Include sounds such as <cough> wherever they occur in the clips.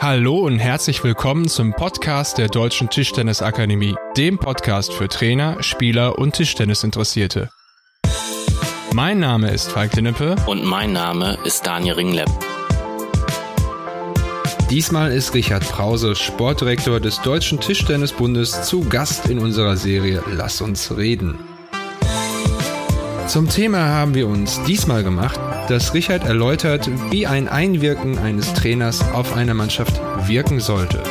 Hallo und herzlich willkommen zum Podcast der Deutschen Tischtennisakademie, dem Podcast für Trainer, Spieler und Tischtennisinteressierte. Mein Name ist Falk Dinnepe Und mein Name ist Daniel Ringlepp. Diesmal ist Richard Brause, Sportdirektor des Deutschen Tischtennisbundes, zu Gast in unserer Serie Lass uns reden. Zum Thema haben wir uns diesmal gemacht, dass Richard erläutert, wie ein Einwirken eines Trainers auf eine Mannschaft wirken sollte.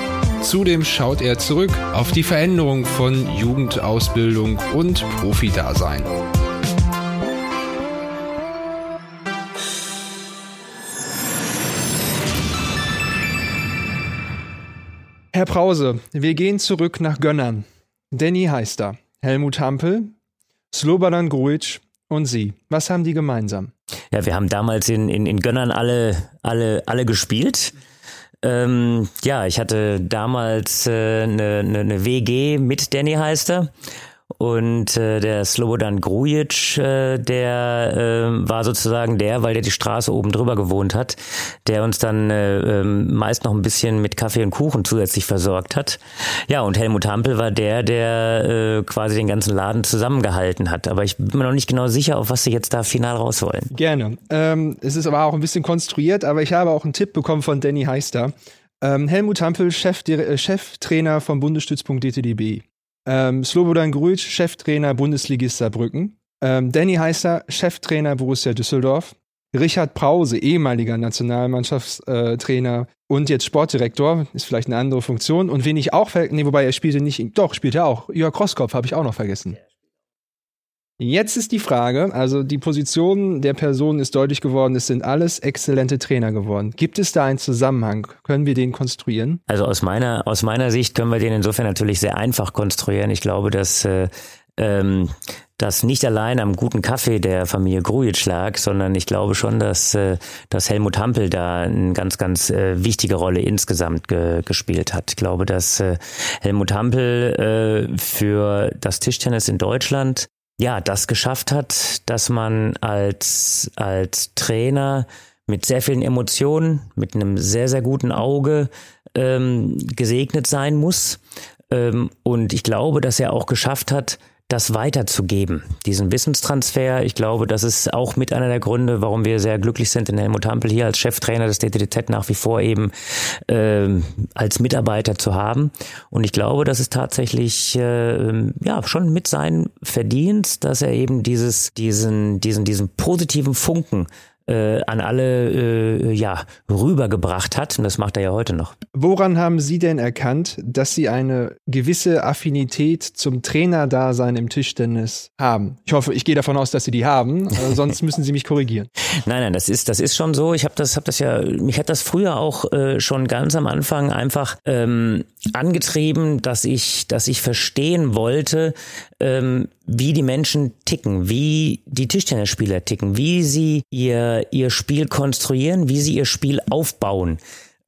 Zudem schaut er zurück auf die Veränderung von Jugendausbildung und Profidasein. Herr Brause, wir gehen zurück nach Gönnern. Danny heißt er, Helmut Hampel, Slobodan Grujic und Sie. Was haben die gemeinsam? Ja, wir haben damals in, in, in Gönnern alle, alle, alle gespielt. Ähm, ja, ich hatte damals eine äh, ne, ne, ne WG mit Danny heißt er. Und äh, der Slobodan Grujic, äh, der äh, war sozusagen der, weil der die Straße oben drüber gewohnt hat, der uns dann äh, äh, meist noch ein bisschen mit Kaffee und Kuchen zusätzlich versorgt hat. Ja, und Helmut Hampel war der, der äh, quasi den ganzen Laden zusammengehalten hat. Aber ich bin mir noch nicht genau sicher, auf was sie jetzt da final raus wollen. Gerne. Ähm, es ist aber auch ein bisschen konstruiert, aber ich habe auch einen Tipp bekommen von Danny Heister. Ähm, Helmut Hampel, Chef, äh, Cheftrainer vom Bundesstützpunkt ähm, Slobodan Grujic, Cheftrainer Bundesligist Saarbrücken. Ähm, Danny Heißer, Cheftrainer Borussia Düsseldorf. Richard Brause, ehemaliger Nationalmannschaftstrainer und jetzt Sportdirektor, ist vielleicht eine andere Funktion. Und wen ich auch, nee, wobei er spielte nicht, doch, spielt er auch. Jörg Rosskopf habe ich auch noch vergessen. Jetzt ist die Frage, also die Position der Person ist deutlich geworden, es sind alles exzellente Trainer geworden. Gibt es da einen Zusammenhang? Können wir den konstruieren? Also aus meiner, aus meiner Sicht können wir den insofern natürlich sehr einfach konstruieren. Ich glaube, dass äh, ähm, das nicht allein am guten Kaffee der Familie Grujic lag, sondern ich glaube schon, dass, äh, dass Helmut Hampel da eine ganz, ganz äh, wichtige Rolle insgesamt ge gespielt hat. Ich glaube, dass äh, Helmut Hampel äh, für das Tischtennis in Deutschland ja, das geschafft hat, dass man als, als Trainer mit sehr vielen Emotionen, mit einem sehr, sehr guten Auge ähm, gesegnet sein muss. Ähm, und ich glaube, dass er auch geschafft hat, das weiterzugeben, diesen Wissenstransfer. Ich glaube, das ist auch mit einer der Gründe, warum wir sehr glücklich sind, in Helmut Hampel hier als Cheftrainer des DTDZ nach wie vor eben äh, als Mitarbeiter zu haben. Und ich glaube, das ist tatsächlich äh, ja schon mit seinem Verdienst, dass er eben dieses, diesen, diesen, diesen positiven Funken äh, an alle äh, ja, rübergebracht hat. Und das macht er ja heute noch. Woran haben Sie denn erkannt, dass Sie eine gewisse Affinität zum Trainerdasein im Tischtennis haben? Ich hoffe, ich gehe davon aus, dass Sie die haben, äh, <laughs> sonst müssen Sie mich korrigieren. Nein, nein, das ist, das ist schon so. Ich habe das, hab das ja, mich hat das früher auch äh, schon ganz am Anfang einfach ähm, angetrieben, dass ich, dass ich verstehen wollte, ähm, wie die Menschen ticken, wie die Tischtennisspieler ticken, wie sie ihr, ihr Spiel konstruieren, wie sie ihr Spiel aufbauen.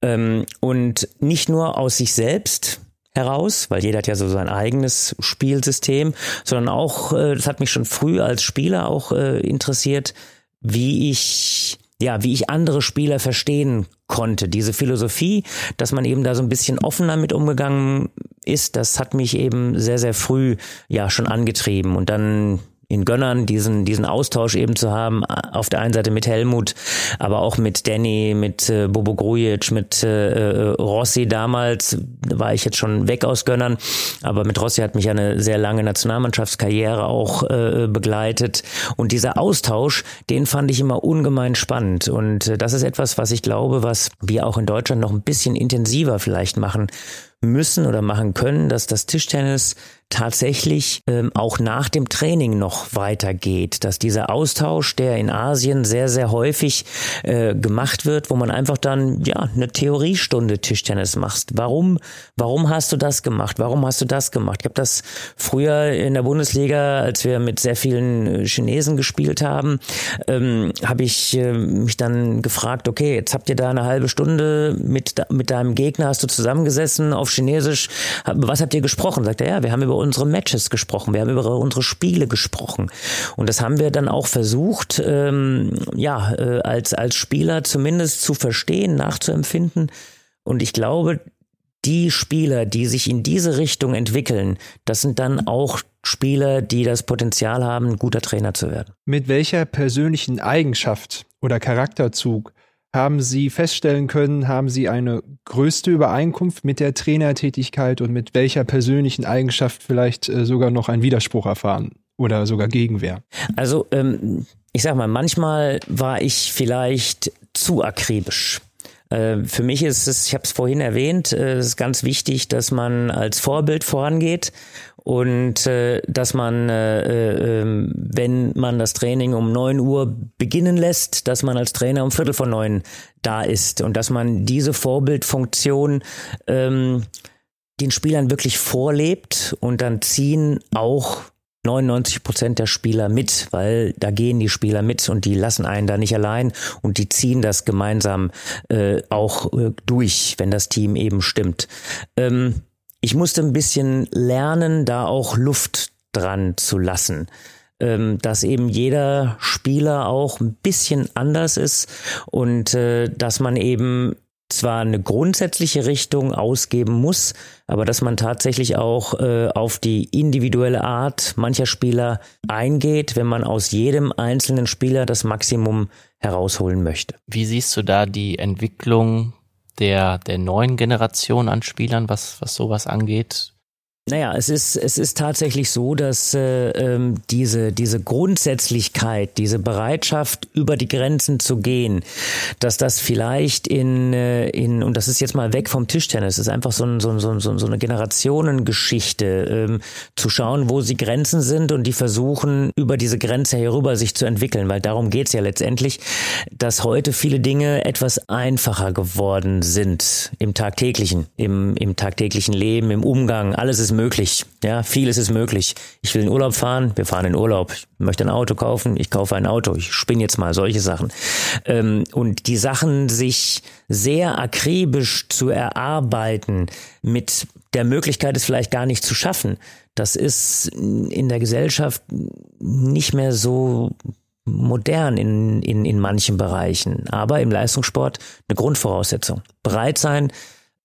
Ähm, und nicht nur aus sich selbst, heraus, weil jeder hat ja so sein eigenes Spielsystem, sondern auch, äh, das hat mich schon früh als Spieler auch äh, interessiert, wie ich ja, wie ich andere Spieler verstehen konnte. Diese Philosophie, dass man eben da so ein bisschen offener mit umgegangen ist, das hat mich eben sehr, sehr früh ja schon angetrieben. Und dann in Gönnern diesen, diesen Austausch eben zu haben, auf der einen Seite mit Helmut, aber auch mit Danny, mit äh, Bobo Grujic, mit äh, äh, Rossi damals, war ich jetzt schon weg aus Gönnern, aber mit Rossi hat mich eine sehr lange Nationalmannschaftskarriere auch äh, begleitet. Und dieser Austausch, den fand ich immer ungemein spannend. Und äh, das ist etwas, was ich glaube, was wir auch in Deutschland noch ein bisschen intensiver vielleicht machen müssen oder machen können, dass das Tischtennis tatsächlich ähm, auch nach dem Training noch weitergeht, dass dieser Austausch, der in Asien sehr, sehr häufig äh, gemacht wird, wo man einfach dann ja eine Theoriestunde Tischtennis machst. Warum, warum hast du das gemacht? Warum hast du das gemacht? Ich habe das früher in der Bundesliga, als wir mit sehr vielen äh, Chinesen gespielt haben, ähm, habe ich äh, mich dann gefragt, okay, jetzt habt ihr da eine halbe Stunde mit, mit deinem Gegner, hast du zusammengesessen auf Chinesisch, was habt ihr gesprochen? Sagt er, ja, wir haben über unsere Matches gesprochen, wir haben über unsere Spiele gesprochen. Und das haben wir dann auch versucht, ähm, ja, äh, als, als Spieler zumindest zu verstehen, nachzuempfinden. Und ich glaube, die Spieler, die sich in diese Richtung entwickeln, das sind dann auch Spieler, die das Potenzial haben, ein guter Trainer zu werden. Mit welcher persönlichen Eigenschaft oder Charakterzug haben Sie feststellen können, haben Sie eine größte Übereinkunft mit der Trainertätigkeit und mit welcher persönlichen Eigenschaft vielleicht äh, sogar noch einen Widerspruch erfahren oder sogar Gegenwehr? Also ähm, ich sag mal, manchmal war ich vielleicht zu akribisch. Äh, für mich ist es, ich habe es vorhin erwähnt, äh, es ist ganz wichtig, dass man als Vorbild vorangeht und äh, dass man, äh, äh, ähm, wenn man das Training um neun Uhr beginnen lässt, dass man als Trainer um Viertel vor neun da ist und dass man diese Vorbildfunktion ähm, den Spielern wirklich vorlebt und dann ziehen auch 99 Prozent der Spieler mit, weil da gehen die Spieler mit und die lassen einen da nicht allein und die ziehen das gemeinsam äh, auch äh, durch, wenn das Team eben stimmt. Ähm, ich musste ein bisschen lernen, da auch Luft dran zu lassen ähm, dass eben jeder Spieler auch ein bisschen anders ist und äh, dass man eben zwar eine grundsätzliche Richtung ausgeben muss, aber dass man tatsächlich auch äh, auf die individuelle Art mancher Spieler eingeht, wenn man aus jedem einzelnen Spieler das Maximum herausholen möchte. Wie siehst du da die Entwicklung der, der neuen Generation an Spielern, was, was sowas angeht? Naja, es ist, es ist tatsächlich so, dass äh, ähm, diese, diese Grundsätzlichkeit, diese Bereitschaft, über die Grenzen zu gehen, dass das vielleicht in, äh, in und das ist jetzt mal weg vom Tischtennis, ist einfach so, ein, so, ein, so, so eine Generationengeschichte, ähm, zu schauen, wo sie Grenzen sind und die versuchen, über diese Grenze herüber sich zu entwickeln, weil darum geht's ja letztendlich, dass heute viele Dinge etwas einfacher geworden sind im tagtäglichen, im, im tagtäglichen Leben, im Umgang, alles ist möglich. Ja, vieles ist möglich. Ich will in Urlaub fahren, wir fahren in Urlaub. Ich möchte ein Auto kaufen, ich kaufe ein Auto. Ich spinne jetzt mal solche Sachen. Ähm, und die Sachen sich sehr akribisch zu erarbeiten, mit der Möglichkeit, es vielleicht gar nicht zu schaffen, das ist in der Gesellschaft nicht mehr so modern in, in, in manchen Bereichen, aber im Leistungssport eine Grundvoraussetzung. Bereit sein,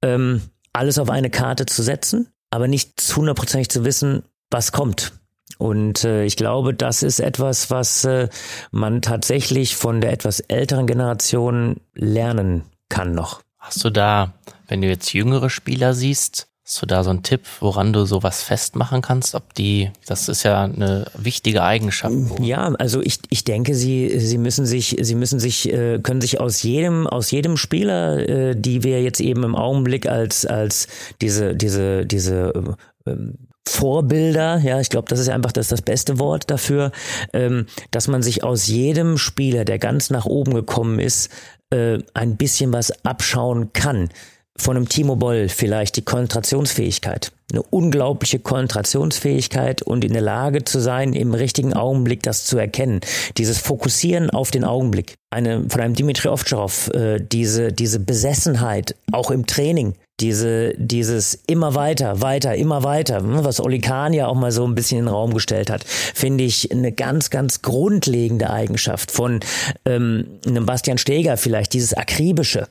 ähm, alles auf eine Karte zu setzen aber nicht hundertprozentig zu wissen, was kommt. Und äh, ich glaube, das ist etwas, was äh, man tatsächlich von der etwas älteren Generation lernen kann noch. Hast du da, wenn du jetzt jüngere Spieler siehst, Hast du da so einen Tipp, woran du sowas festmachen kannst? Ob die, das ist ja eine wichtige Eigenschaft. Ja, also ich, ich denke, sie, sie müssen sich, sie müssen sich, äh, können sich aus jedem, aus jedem Spieler, äh, die wir jetzt eben im Augenblick als, als diese, diese, diese ähm, Vorbilder, ja, ich glaube, das ist einfach das, das beste Wort dafür, ähm, dass man sich aus jedem Spieler, der ganz nach oben gekommen ist, äh, ein bisschen was abschauen kann von einem Timo Boll vielleicht die Konzentrationsfähigkeit. Eine unglaubliche Konzentrationsfähigkeit und in der Lage zu sein, im richtigen Augenblick das zu erkennen. Dieses Fokussieren auf den Augenblick. Eine, von einem Dimitri Ovtcharov, äh, diese, diese Besessenheit, auch im Training, diese, dieses immer weiter, weiter, immer weiter, hm, was Oli Kahn ja auch mal so ein bisschen in den Raum gestellt hat, finde ich eine ganz, ganz grundlegende Eigenschaft von ähm, einem Bastian Steger vielleicht, dieses Akribische.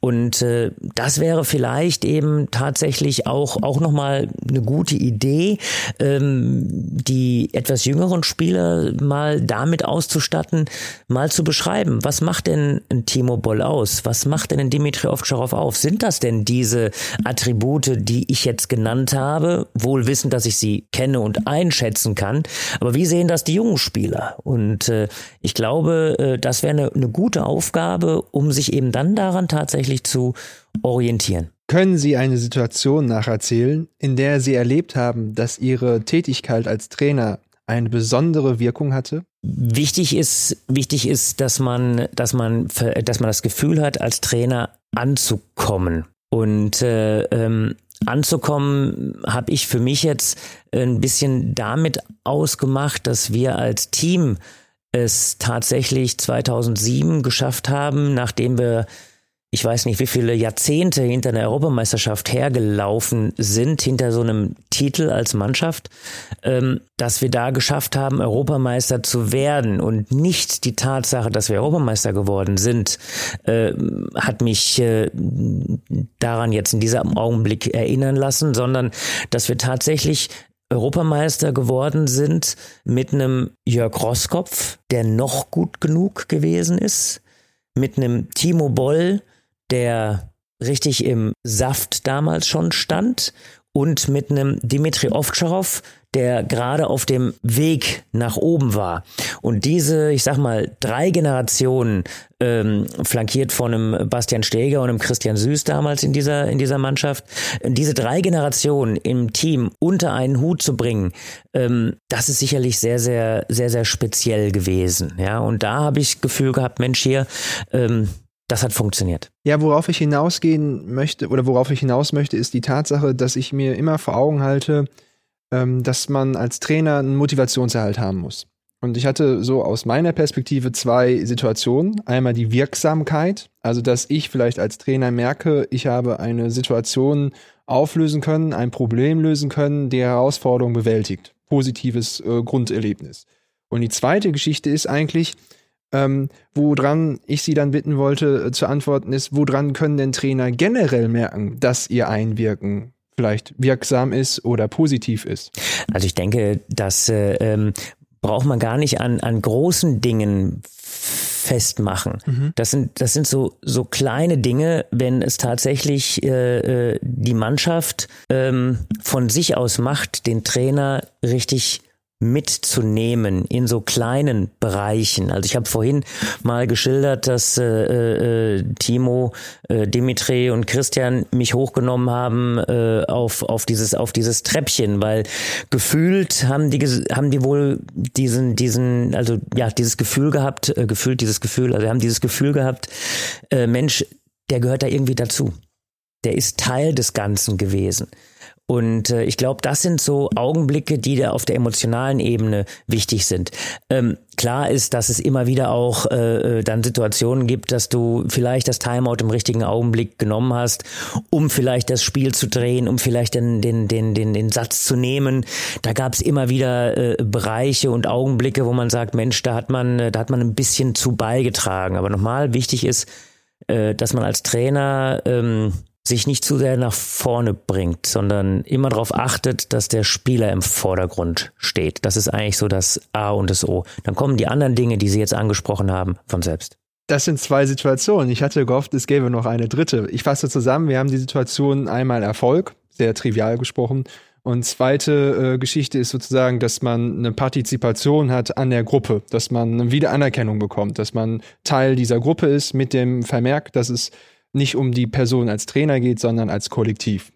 Und äh, das wäre vielleicht eben tatsächlich auch, auch nochmal eine gute Idee, ähm, die etwas jüngeren Spieler mal damit auszustatten, mal zu beschreiben, was macht denn ein Timo Boll aus? Was macht denn ein Dimitri Ovtcharov auf? Sind das denn diese Attribute, die ich jetzt genannt habe, wohl wissen, dass ich sie kenne und einschätzen kann. Aber wie sehen das die jungen Spieler? Und äh, ich glaube, äh, das wäre eine, eine gute Aufgabe, um sich eben dann daran tatsächlich zu orientieren. Können Sie eine Situation nacherzählen, in der Sie erlebt haben, dass Ihre Tätigkeit als Trainer eine besondere Wirkung hatte? Wichtig ist, wichtig ist, dass man, dass man, dass man das Gefühl hat, als Trainer anzukommen. Und äh, ähm, anzukommen habe ich für mich jetzt ein bisschen damit ausgemacht, dass wir als Team es tatsächlich 2007 geschafft haben, nachdem wir ich weiß nicht, wie viele Jahrzehnte hinter einer Europameisterschaft hergelaufen sind, hinter so einem Titel als Mannschaft, ähm, dass wir da geschafft haben, Europameister zu werden und nicht die Tatsache, dass wir Europameister geworden sind, äh, hat mich äh, daran jetzt in diesem Augenblick erinnern lassen, sondern dass wir tatsächlich Europameister geworden sind mit einem Jörg Rosskopf, der noch gut genug gewesen ist, mit einem Timo Boll, der richtig im Saft damals schon stand und mit einem Dimitri Ovtcharov, der gerade auf dem Weg nach oben war. Und diese, ich sag mal, drei Generationen, ähm, flankiert von einem Bastian Steger und einem Christian Süß damals in dieser, in dieser Mannschaft, diese drei Generationen im Team unter einen Hut zu bringen, ähm, das ist sicherlich sehr, sehr, sehr, sehr speziell gewesen. Ja, und da habe ich Gefühl gehabt, Mensch, hier, ähm, das hat funktioniert. Ja, worauf ich hinausgehen möchte oder worauf ich hinaus möchte, ist die Tatsache, dass ich mir immer vor Augen halte, ähm, dass man als Trainer einen Motivationserhalt haben muss. Und ich hatte so aus meiner Perspektive zwei Situationen. Einmal die Wirksamkeit, also dass ich vielleicht als Trainer merke, ich habe eine Situation auflösen können, ein Problem lösen können, die Herausforderung bewältigt. Positives äh, Grunderlebnis. Und die zweite Geschichte ist eigentlich, ähm, woran ich Sie dann bitten wollte äh, zu antworten ist, woran können denn Trainer generell merken, dass ihr Einwirken vielleicht wirksam ist oder positiv ist? Also ich denke, das äh, ähm, braucht man gar nicht an, an großen Dingen festmachen. Mhm. Das sind das sind so so kleine Dinge, wenn es tatsächlich äh, äh die Mannschaft ähm, von sich aus macht, den Trainer richtig mitzunehmen in so kleinen Bereichen. Also ich habe vorhin mal geschildert, dass äh, äh, Timo, äh, Dimitri und Christian mich hochgenommen haben äh, auf auf dieses auf dieses Treppchen, weil gefühlt haben die haben die wohl diesen diesen also ja dieses Gefühl gehabt, äh, gefühlt dieses Gefühl, also haben dieses Gefühl gehabt, äh, Mensch, der gehört da irgendwie dazu. Der ist Teil des Ganzen gewesen. Und äh, ich glaube, das sind so Augenblicke, die da auf der emotionalen Ebene wichtig sind. Ähm, klar ist, dass es immer wieder auch äh, äh, dann Situationen gibt, dass du vielleicht das Timeout im richtigen Augenblick genommen hast, um vielleicht das Spiel zu drehen, um vielleicht den, den, den, den, den Satz zu nehmen. Da gab es immer wieder äh, Bereiche und Augenblicke, wo man sagt, Mensch, da hat man, äh, da hat man ein bisschen zu beigetragen. Aber nochmal, wichtig ist, äh, dass man als Trainer ähm, sich nicht zu sehr nach vorne bringt, sondern immer darauf achtet, dass der Spieler im Vordergrund steht. Das ist eigentlich so das A und das O. Dann kommen die anderen Dinge, die Sie jetzt angesprochen haben, von selbst. Das sind zwei Situationen. Ich hatte gehofft, es gäbe noch eine dritte. Ich fasse zusammen, wir haben die Situation einmal Erfolg, sehr trivial gesprochen. Und zweite äh, Geschichte ist sozusagen, dass man eine Partizipation hat an der Gruppe, dass man eine Wiederanerkennung bekommt, dass man Teil dieser Gruppe ist mit dem Vermerk, dass es nicht um die Person als Trainer geht, sondern als Kollektiv.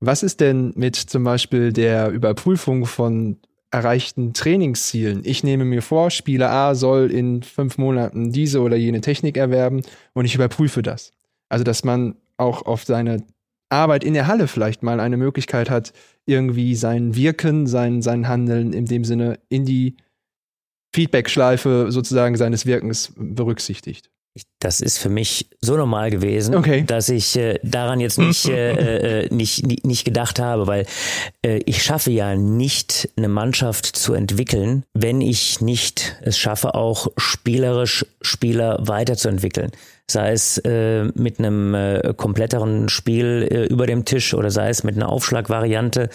Was ist denn mit zum Beispiel der Überprüfung von erreichten Trainingszielen? Ich nehme mir vor, Spieler A soll in fünf Monaten diese oder jene Technik erwerben und ich überprüfe das. Also, dass man auch auf seine Arbeit in der Halle vielleicht mal eine Möglichkeit hat, irgendwie sein Wirken, sein, sein Handeln in dem Sinne in die Feedback-Schleife sozusagen seines Wirkens berücksichtigt das ist für mich so normal gewesen, okay. dass ich äh, daran jetzt nicht, <laughs> äh, äh, nicht, nicht gedacht habe, weil äh, ich schaffe ja nicht eine Mannschaft zu entwickeln, wenn ich nicht es schaffe, auch spielerisch Spieler weiterzuentwickeln. Sei es äh, mit einem äh, kompletteren Spiel äh, über dem Tisch oder sei es mit einer Aufschlagvariante.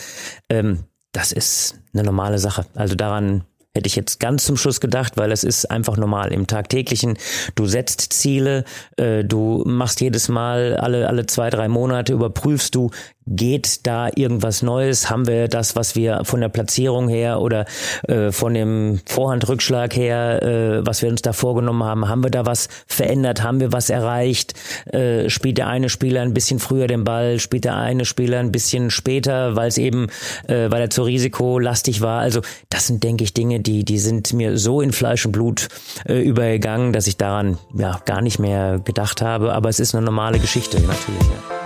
Ähm, das ist eine normale Sache. Also daran Hätte ich jetzt ganz zum Schluss gedacht, weil es ist einfach normal im tagtäglichen. Du setzt Ziele, äh, du machst jedes Mal alle, alle zwei, drei Monate überprüfst du, geht da irgendwas Neues? Haben wir das, was wir von der Platzierung her oder äh, von dem Vorhandrückschlag her, äh, was wir uns da vorgenommen haben, haben wir da was verändert? Haben wir was erreicht? Äh, spielt der eine Spieler ein bisschen früher den Ball? Spielt der eine Spieler ein bisschen später, weil es eben, äh, weil er zu risikolastig war? Also das sind, denke ich, Dinge, die, die sind mir so in Fleisch und Blut äh, übergegangen, dass ich daran ja gar nicht mehr gedacht habe. Aber es ist eine normale Geschichte, natürlich. Ja.